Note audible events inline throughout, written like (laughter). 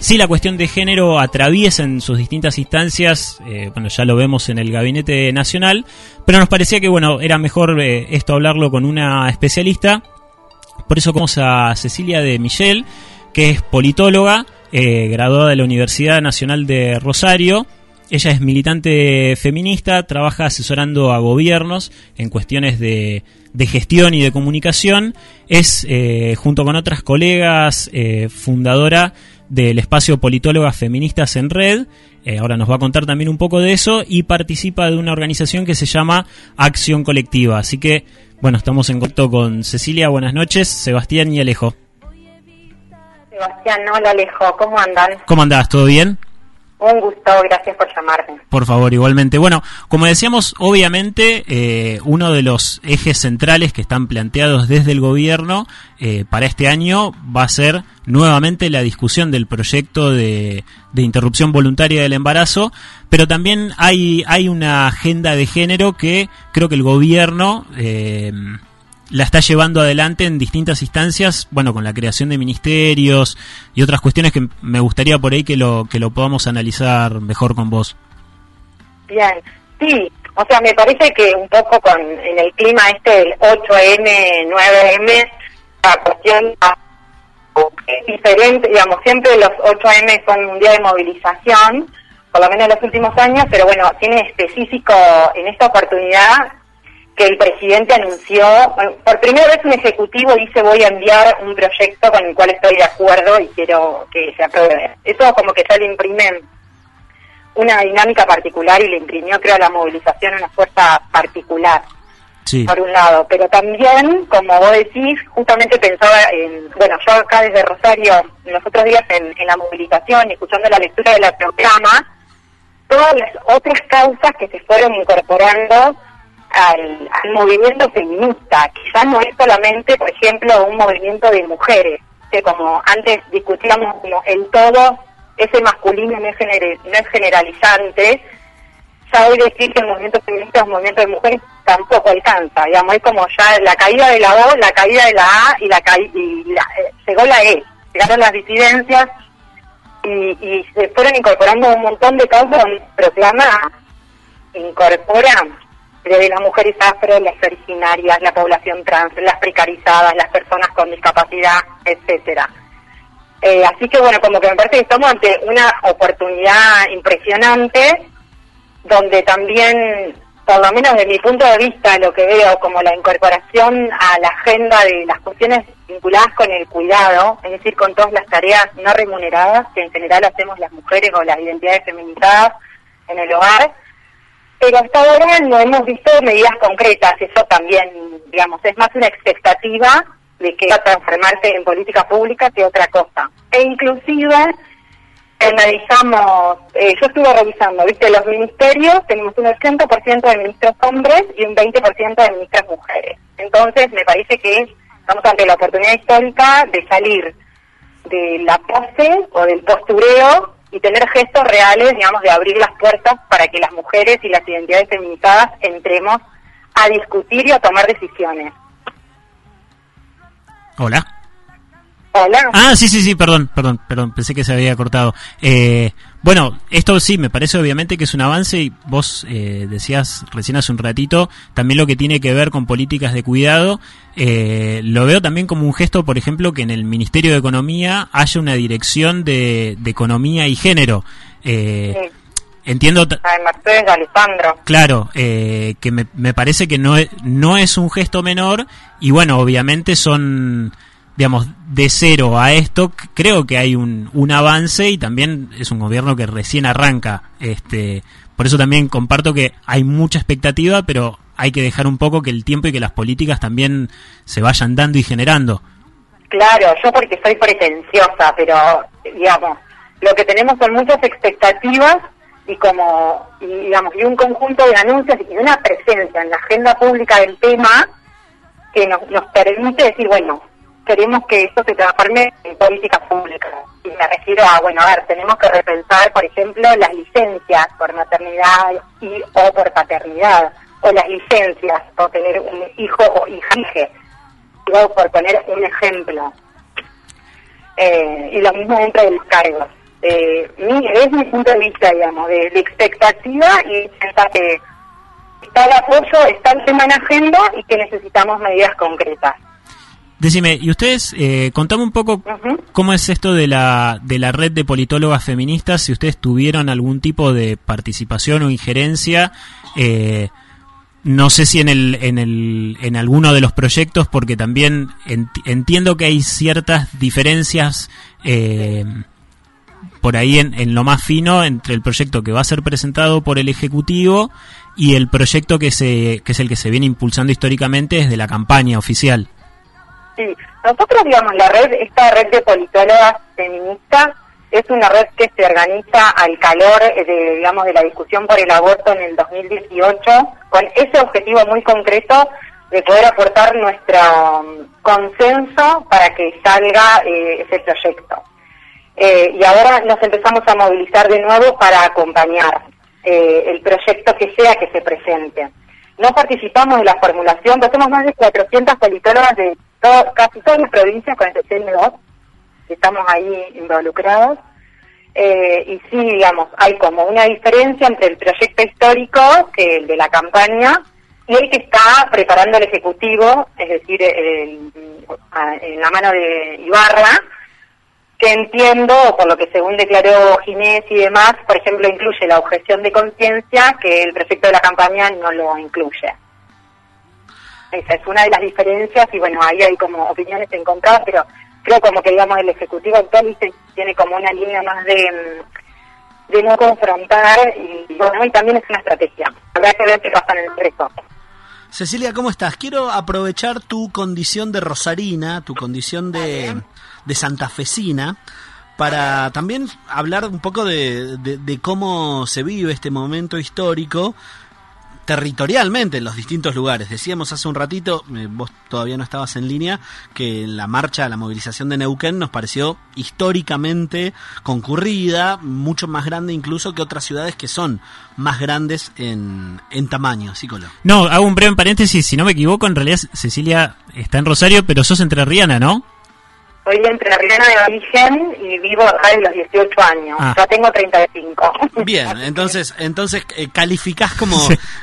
sí la cuestión de género atraviesa en sus distintas instancias, eh, bueno, ya lo vemos en el Gabinete Nacional, pero nos parecía que, bueno, era mejor eh, esto hablarlo con una especialista. Por eso vamos a Cecilia de Michel, que es politóloga, eh, graduada de la Universidad Nacional de Rosario. Ella es militante feminista, trabaja asesorando a gobiernos en cuestiones de, de gestión y de comunicación. Es, junto con otras colegas, fundadora del espacio Politólogas Feministas en Red. Eh, ahora nos va a contar también un poco de eso y participa de una organización que se llama Acción Colectiva. Así que, bueno, estamos en contacto con Cecilia. Buenas noches, Sebastián y Alejo. Sebastián, hola Alejo, ¿cómo andan? ¿Cómo andás? ¿Todo bien? Un gusto, gracias por llamarme. Por favor, igualmente. Bueno, como decíamos, obviamente eh, uno de los ejes centrales que están planteados desde el gobierno eh, para este año va a ser nuevamente la discusión del proyecto de, interrupción voluntaria del embarazo, pero también hay, hay una agenda de género que creo que el gobierno... Eh, la está llevando adelante en distintas instancias, bueno, con la creación de ministerios y otras cuestiones que me gustaría por ahí que lo que lo podamos analizar mejor con vos. Bien, sí, o sea, me parece que un poco con en el clima este del 8M, 9M, la cuestión es diferente, digamos, siempre los 8M son un día de movilización, por lo menos en los últimos años, pero bueno, tiene específico en esta oportunidad que el presidente anunció, por primera vez un ejecutivo dice voy a enviar un proyecto con el cual estoy de acuerdo y quiero que se apruebe. Eso como que ya le imprimen una dinámica particular y le imprimió creo a la movilización una fuerza particular. Por un lado, pero también, como vos decís, justamente pensaba en, bueno, yo acá desde Rosario, en los otros días en, en la movilización escuchando la lectura de la programa, todas las otras causas que se fueron incorporando al, movimiento feminista. Quizás no es solamente, por ejemplo, un movimiento de mujeres, que como antes discutíamos como el todo, ese masculino no es, no es generalizante, ya hoy decir que el movimiento feminista es un movimiento de mujeres tampoco alcanza, digamos, es como ya la caída de la O, la caída de la A y la, y eh, llegó la E, llegaron las disidencias y, y se fueron incorporando un montón de causas donde proclama incorpora desde las mujeres afro, las originarias, la población trans, las precarizadas, las personas con discapacidad, etcétera. Eh, así que bueno, como que me parece que estamos ante una oportunidad impresionante, donde también, por lo menos desde mi punto de vista, lo que veo como la incorporación a la agenda de las cuestiones vinculadas con el cuidado, es decir, con todas las tareas no remuneradas que en general hacemos las mujeres o las identidades feminizadas en el hogar, pero hasta ahora no hemos visto medidas concretas, eso también, digamos, es más una expectativa de que va a transformarse en política pública que otra cosa. E inclusive analizamos, eh, yo estuve revisando, viste, los ministerios, tenemos un 80% de ministros hombres y un 20% de ministras mujeres. Entonces, me parece que estamos ante la oportunidad histórica de salir de la pose o del postureo y tener gestos reales, digamos, de abrir las puertas para que las mujeres y las identidades feminizadas entremos a discutir y a tomar decisiones. Hola. Hola. Ah, sí, sí, sí, perdón, perdón, perdón, pensé que se había cortado. Eh, bueno, esto sí, me parece obviamente que es un avance y vos eh, decías recién hace un ratito también lo que tiene que ver con políticas de cuidado. Eh, lo veo también como un gesto, por ejemplo, que en el Ministerio de Economía haya una dirección de, economía y género. Eh, Entiendo. Mercedes Alejandro. Claro, eh, que me, me parece que no es, no es un gesto menor y bueno, obviamente son digamos, de cero a esto, creo que hay un, un avance y también es un gobierno que recién arranca. Este, por eso también comparto que hay mucha expectativa, pero hay que dejar un poco que el tiempo y que las políticas también se vayan dando y generando. Claro, yo porque soy pretenciosa, pero digamos, lo que tenemos son muchas expectativas y como, digamos, y un conjunto de anuncios y una presencia en la agenda pública del tema que nos, nos permite decir, bueno, queremos que esto se transforme en política pública. Y me refiero a, bueno, a ver, tenemos que repensar, por ejemplo, las licencias por maternidad y o por paternidad, o las licencias por tener un hijo o hija, por poner un ejemplo. Eh, y lo mismo dentro de los cargos. eh, desde mi punto de vista, digamos, de, expectativa y pensar que está el apoyo, está el tema en agenda y que necesitamos medidas concretas. Decime, y ustedes, eh, contame un poco cómo es esto de la, de la red de politólogas feministas, si ustedes tuvieron algún tipo de participación o injerencia, eh, no sé si en, el, en, el, en alguno de los proyectos, porque también entiendo que hay ciertas diferencias eh, por ahí en, en, lo más fino entre el proyecto que va a ser presentado por el Ejecutivo y el proyecto que, se, que es el que se viene impulsando históricamente desde la campaña oficial. Sí, nosotros, digamos, la red, esta red de politólogas feministas es una red que se organiza al calor de, digamos, de la discusión por el aborto en el 2018, con ese objetivo muy concreto de poder aportar nuestro um, consenso para que salga eh, ese proyecto. Eh, y ahora nos empezamos a movilizar de nuevo para acompañar eh, el proyecto que sea que se presente. No participamos en la formulación, pero somos más de 400 politólogas de casi todas las provincias, con excepción de dos, estamos ahí involucrados. Eh, y sí, digamos, hay como una diferencia entre el proyecto histórico, que el de la campaña, y el que está preparando el Ejecutivo, es decir, en la mano de Ibarra, que entiendo, por lo que según declaró Ginés y demás, por ejemplo, incluye la objeción de conciencia, que el proyecto de la campaña no lo incluye. Esa es una de las diferencias y bueno, ahí hay como opiniones encontradas, pero creo como que digamos el Ejecutivo actual tiene como una línea más de, de no confrontar y bueno, y también es una estrategia. Habrá que ver qué pasa en el resto. Cecilia, ¿cómo estás? Quiero aprovechar tu condición de rosarina, tu condición de, de santafesina, para también hablar un poco de, de, cómo se vive este momento histórico territorialmente en los distintos lugares. Decíamos hace un ratito, eh, vos todavía no estabas en línea, que la marcha, la movilización de Neuquén nos pareció históricamente concurrida, mucho más grande incluso que otras ciudades que son más grandes en, en tamaño, psicólogo. No, hago un breve paréntesis, si no me equivoco, en realidad Cecilia está en Rosario, pero sos entrerriana, ¿no? Soy entrerriana de origen y vivo acá desde los 18 años. Ah. Ya tengo 35. (laughs) Bien, entonces entonces eh, calificás como,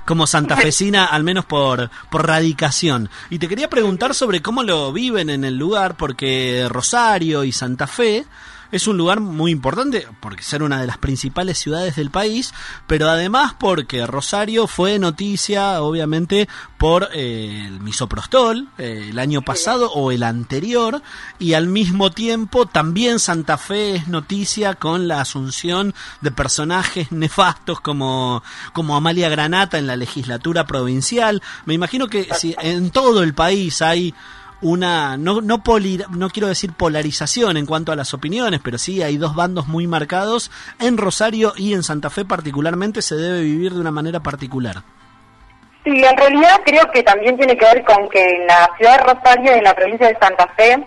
como santafesina, (laughs) al menos por, por radicación. Y te quería preguntar sobre cómo lo viven en el lugar, porque Rosario y Santa Fe es un lugar muy importante porque ser una de las principales ciudades del país, pero además porque Rosario fue noticia, obviamente, por eh, el misoprostol eh, el año pasado o el anterior, y al mismo tiempo también Santa Fe es noticia con la asunción de personajes nefastos como, como Amalia Granata en la legislatura provincial. Me imagino que si en todo el país hay una, no, no, no quiero decir polarización en cuanto a las opiniones, pero sí hay dos bandos muy marcados. En Rosario y en Santa Fe particularmente se debe vivir de una manera particular. Sí, en realidad creo que también tiene que ver con que en la ciudad de Rosario y en la provincia de Santa Fe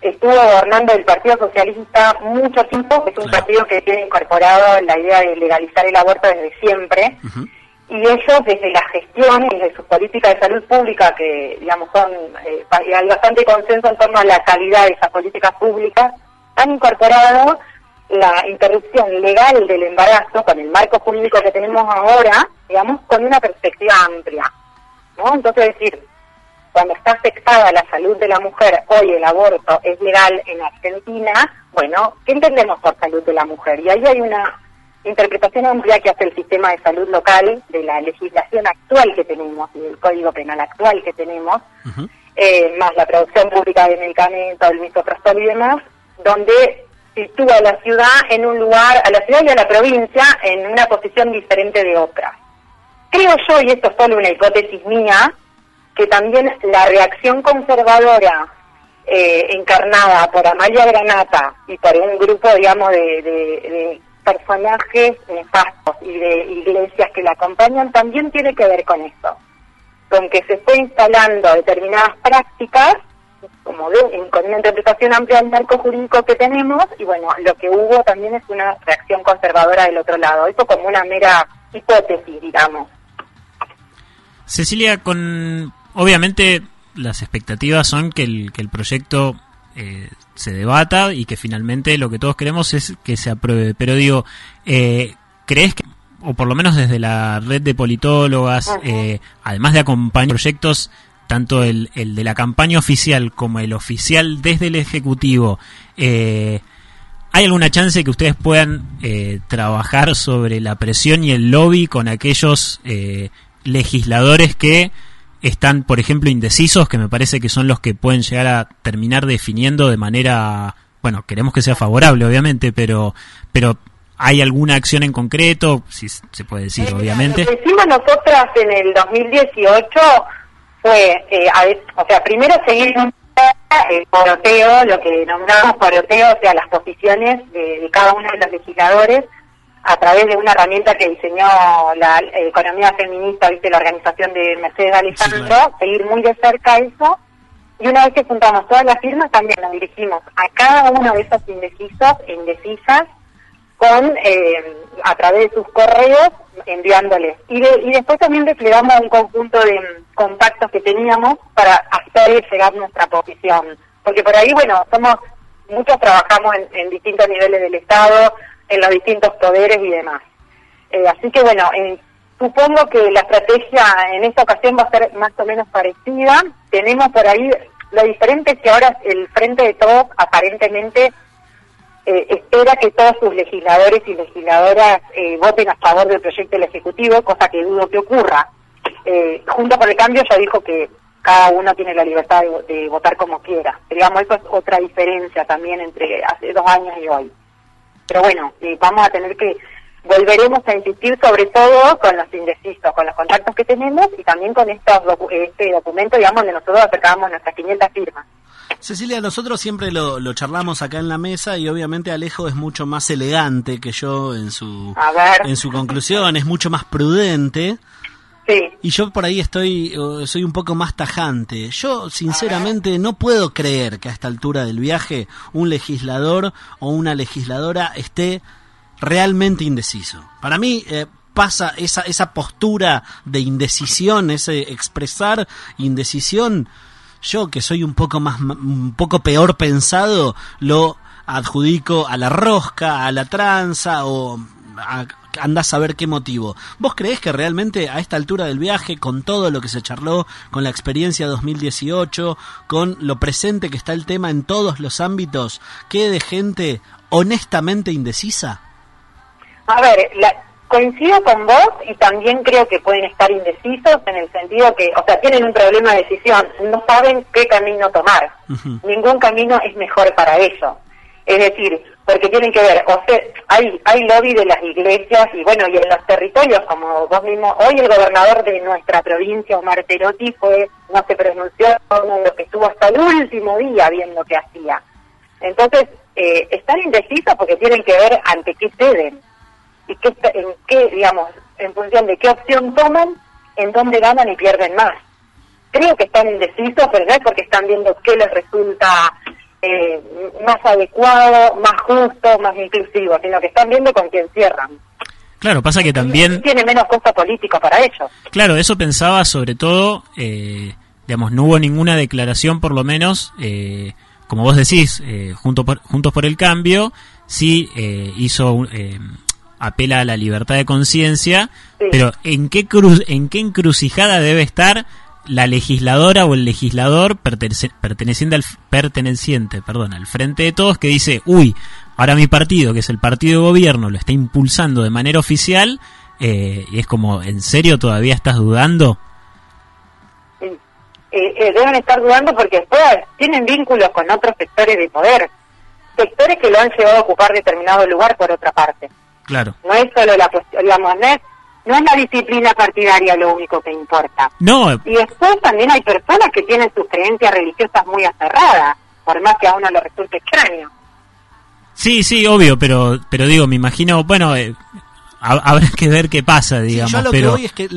estuvo gobernando el Partido Socialista mucho tiempo, que es un partido que tiene incorporado la idea de legalizar el aborto desde siempre y ellos desde la gestión y desde su política de salud pública, que digamos son, eh, hay bastante consenso en torno a la calidad de esas políticas públicas, han incorporado la interrupción legal del embarazo con el marco jurídico que tenemos ahora, digamos, con una perspectiva amplia. ¿no? Entonces, decir, cuando está afectada la salud de la mujer, hoy el aborto es legal en Argentina, bueno, ¿qué entendemos por salud de la mujer? Y ahí hay una interpretación amplia que hace el sistema de salud local de la legislación actual que tenemos y del código penal actual que tenemos, eh, más la producción pública de medicamentos, el misoprostol y demás, donde sitúa a la ciudad en un lugar, a la ciudad y a la provincia en una posición diferente de otras. Creo yo, y esto es solo una hipótesis mía, que también la reacción conservadora eh, encarnada por Amalia Granata y por un grupo, digamos, de personajes nefastos y de iglesias que la acompañan también tiene que ver con eso, con que se fue instalando determinadas prácticas como de, con una interpretación amplia del marco jurídico que tenemos y bueno, lo que hubo también es una reacción conservadora del otro lado, eso como una mera hipótesis, digamos. Cecilia, con obviamente las expectativas son que el, que el proyecto eh, se debata y que finalmente lo que todos queremos es que se apruebe. Pero digo, eh, ¿crees que, o por lo menos desde la red de politólogas, eh, además de acompañar proyectos, tanto el, el, de la campaña oficial como el oficial desde el Ejecutivo, ¿hay alguna chance que ustedes puedan trabajar sobre la presión y el lobby con aquellos legisladores que están, por ejemplo, indecisos, que me parece que son los que pueden llegar a terminar definiendo de manera, bueno, queremos que sea favorable, obviamente, pero, pero ¿hay alguna acción en concreto? Si se puede decir, eh, obviamente. Lo que hicimos nosotras en el 2018 fue, eh, o sea, primero seguir el poroteo, lo que nombramos poroteo, o sea, las posiciones de cada uno de los legisladores, a través de una herramienta que diseñó la economía feminista, viste, la organización de Mercedes Alejandro, seguir muy de cerca eso. Y una vez que juntamos todas las firmas, también nos dirigimos a cada uno de esos indecisos e indecisas con, eh, a través de sus correos, enviándoles. Y, y después también desplegamos un conjunto de contactos que teníamos para hacer llegar nuestra posición. Porque por ahí, bueno, somos, muchos trabajamos en, en distintos niveles del Estado, en los distintos poderes y demás. Eh, así que bueno, eh, supongo que la estrategia en esta ocasión va a ser más o menos parecida. Tenemos por ahí, lo diferente es que ahora el Frente de Todos aparentemente eh, espera que todos sus legisladores y legisladoras voten a favor del proyecto del Ejecutivo, cosa que dudo que ocurra. Junto por el Cambio ya dijo que cada uno tiene la libertad de, de votar como quiera. digamos, eso es otra diferencia también entre hace dos años y hoy. Pero bueno, vamos a tener que, volveremos a insistir sobre todo con los indecisos, con los contactos que tenemos y también con estos este documento, digamos, donde nosotros acercábamos nuestras 500 firmas. Cecilia, nosotros siempre lo, lo, charlamos acá en la mesa y obviamente Alejo es mucho más elegante que yo en su, en su conclusión, es mucho más prudente. Y yo por ahí estoy, soy un poco más tajante. Yo sinceramente no puedo creer que a esta altura del viaje un legislador o una legisladora esté realmente indeciso. Para mí eh, pasa esa, esa postura de indecisión, ese expresar indecisión. Yo que soy un poco más, un poco peor pensado, lo adjudico a la rosca, a la tranza o a andás a ver qué motivo. ¿Vos creés que realmente a esta altura del viaje, con todo lo que se charló, con la experiencia 2018, con lo presente que está el tema en todos los ámbitos, quede gente honestamente indecisa? A ver, coincido con vos y también creo que pueden estar indecisos en el sentido que, o sea, tienen un problema de decisión, no saben qué camino tomar. Ningún camino es mejor para ellos. Es decir, porque tienen que ver, o sea, hay, hay lobby de las iglesias y bueno, y en los territorios, como vos mismo, hoy el gobernador de nuestra provincia, Omar Terotti, fue, no se pronunció, uno de los que estuvo hasta el último día viendo qué hacía. Entonces, eh, están indecisos porque tienen que ver ante qué ceden y qué, en qué, digamos, en función de qué opción toman, en dónde ganan y pierden más. Creo que están indecisos, pero porque están viendo qué les resulta eh, más adecuado, más justo, más inclusivo, sino que están viendo con quién cierran. Claro, pasa que también... Tiene menos costo político para ellos. Claro, eso pensaba sobre todo, eh, digamos, no hubo ninguna declaración por lo menos, eh, como vos decís, eh, junto por, Juntos por el Cambio, sí eh, hizo... Eh, apela a la libertad de conciencia, pero ¿en qué, cruz, ¿en qué encrucijada debe estar la legisladora o el legislador perteneciente al, perteneciente perdón, al frente de todos que dice, uy, ahora mi partido, que es el partido de gobierno, lo está impulsando de manera oficial, eh, y es como, ¿en serio todavía estás dudando? Eh, eh, deben estar dudando porque después tienen vínculos con otros sectores de poder, sectores que lo han llevado a ocupar determinado lugar por otra parte. Claro. No es solo la cuestión, digamos, no es no es la disciplina partidaria lo único que importa. No. Y después también hay personas que tienen sus creencias religiosas muy aferradas, por más que a uno le resulte extraño. Sí, sí, obvio, pero pero digo, me imagino, bueno, eh, habrá que ver qué pasa, digamos. yo lo pero... que voy es que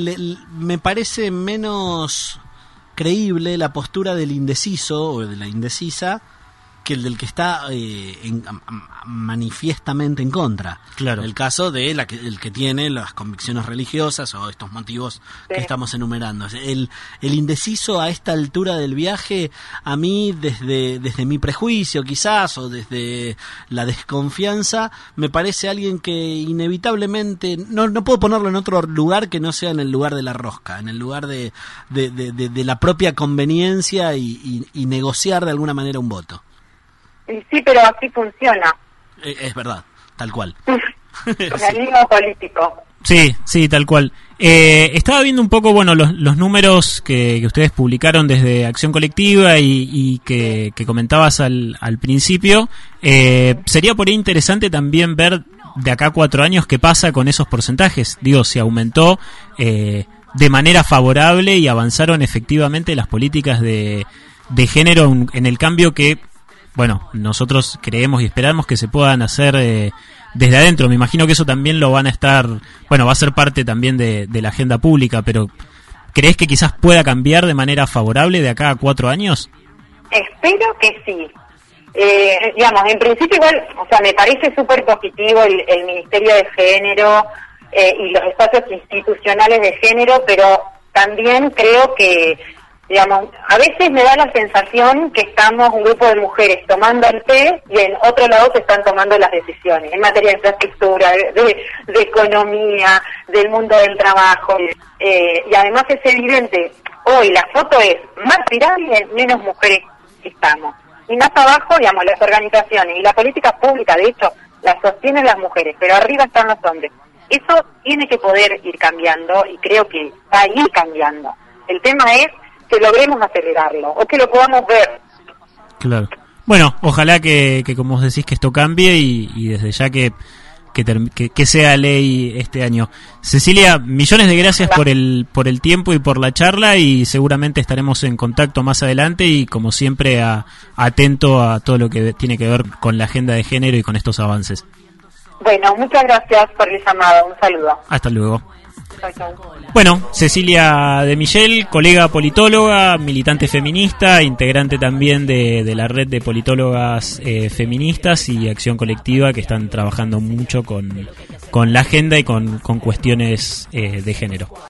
me parece menos creíble la postura del indeciso o de la indecisa que el del que está eh, en, manifiestamente en contra. Claro. El caso de la que, el que tiene las convicciones religiosas o estos motivos que estamos enumerando. El, el indeciso a esta altura del viaje, a mí desde, desde mi prejuicio quizás o desde la desconfianza, me parece alguien que inevitablemente, no, no puedo ponerlo en otro lugar que no sea en el lugar de la rosca, en el lugar de, de, de, la propia conveniencia y, y negociar de alguna manera un voto. Sí, pero así funciona. Eh, es verdad, tal cual. (laughs) (laughs) Organismo político. Sí, sí, tal cual. Eh, estaba viendo un poco, bueno, los, los números que, ustedes publicaron desde Acción Colectiva y, que, comentabas al, al principio. Eh, sería por ahí interesante también ver de acá a cuatro años qué pasa con esos porcentajes. Digo, si aumentó eh, de manera favorable y avanzaron efectivamente las políticas de, de género en el cambio que bueno, nosotros creemos y esperamos que se puedan hacer eh, desde adentro. Me imagino que eso también lo van a estar, bueno, va a ser parte también de, la agenda pública, pero ¿crees que quizás pueda cambiar de manera favorable de acá a cuatro años? Espero que sí. Eh, digamos, en principio igual, o sea, me parece súper positivo el, Ministerio de Género eh, y los espacios institucionales de género, pero también creo que digamos, a veces me da la sensación que estamos un grupo de mujeres tomando el té y en otro lado se están tomando las decisiones en materia de infraestructura, de, economía, del mundo del trabajo. Eh, y además es evidente, hoy la foto es más pirámide, menos mujeres estamos. Y más abajo, digamos, las organizaciones y la política pública, de hecho, la sostienen las mujeres, pero arriba están los hombres. Eso tiene que poder ir cambiando y creo que va a ir cambiando. El tema es que logremos acelerarlo o que lo podamos ver. Claro. Bueno, ojalá que, como os decís, que esto cambie y, desde ya que, que, sea ley este año. Cecilia, millones de gracias por el, por el tiempo y por la charla y seguramente estaremos en contacto más adelante y como siempre atento a todo lo que tiene que ver con la agenda de género y con estos avances. Bueno, muchas gracias por el llamado. Un saludo. Hasta luego. Bueno, Cecilia de Michel, colega politóloga, militante feminista, integrante también de, la red de politólogas eh, feministas y acción colectiva que están trabajando mucho con, con la agenda y con, con cuestiones eh, de género.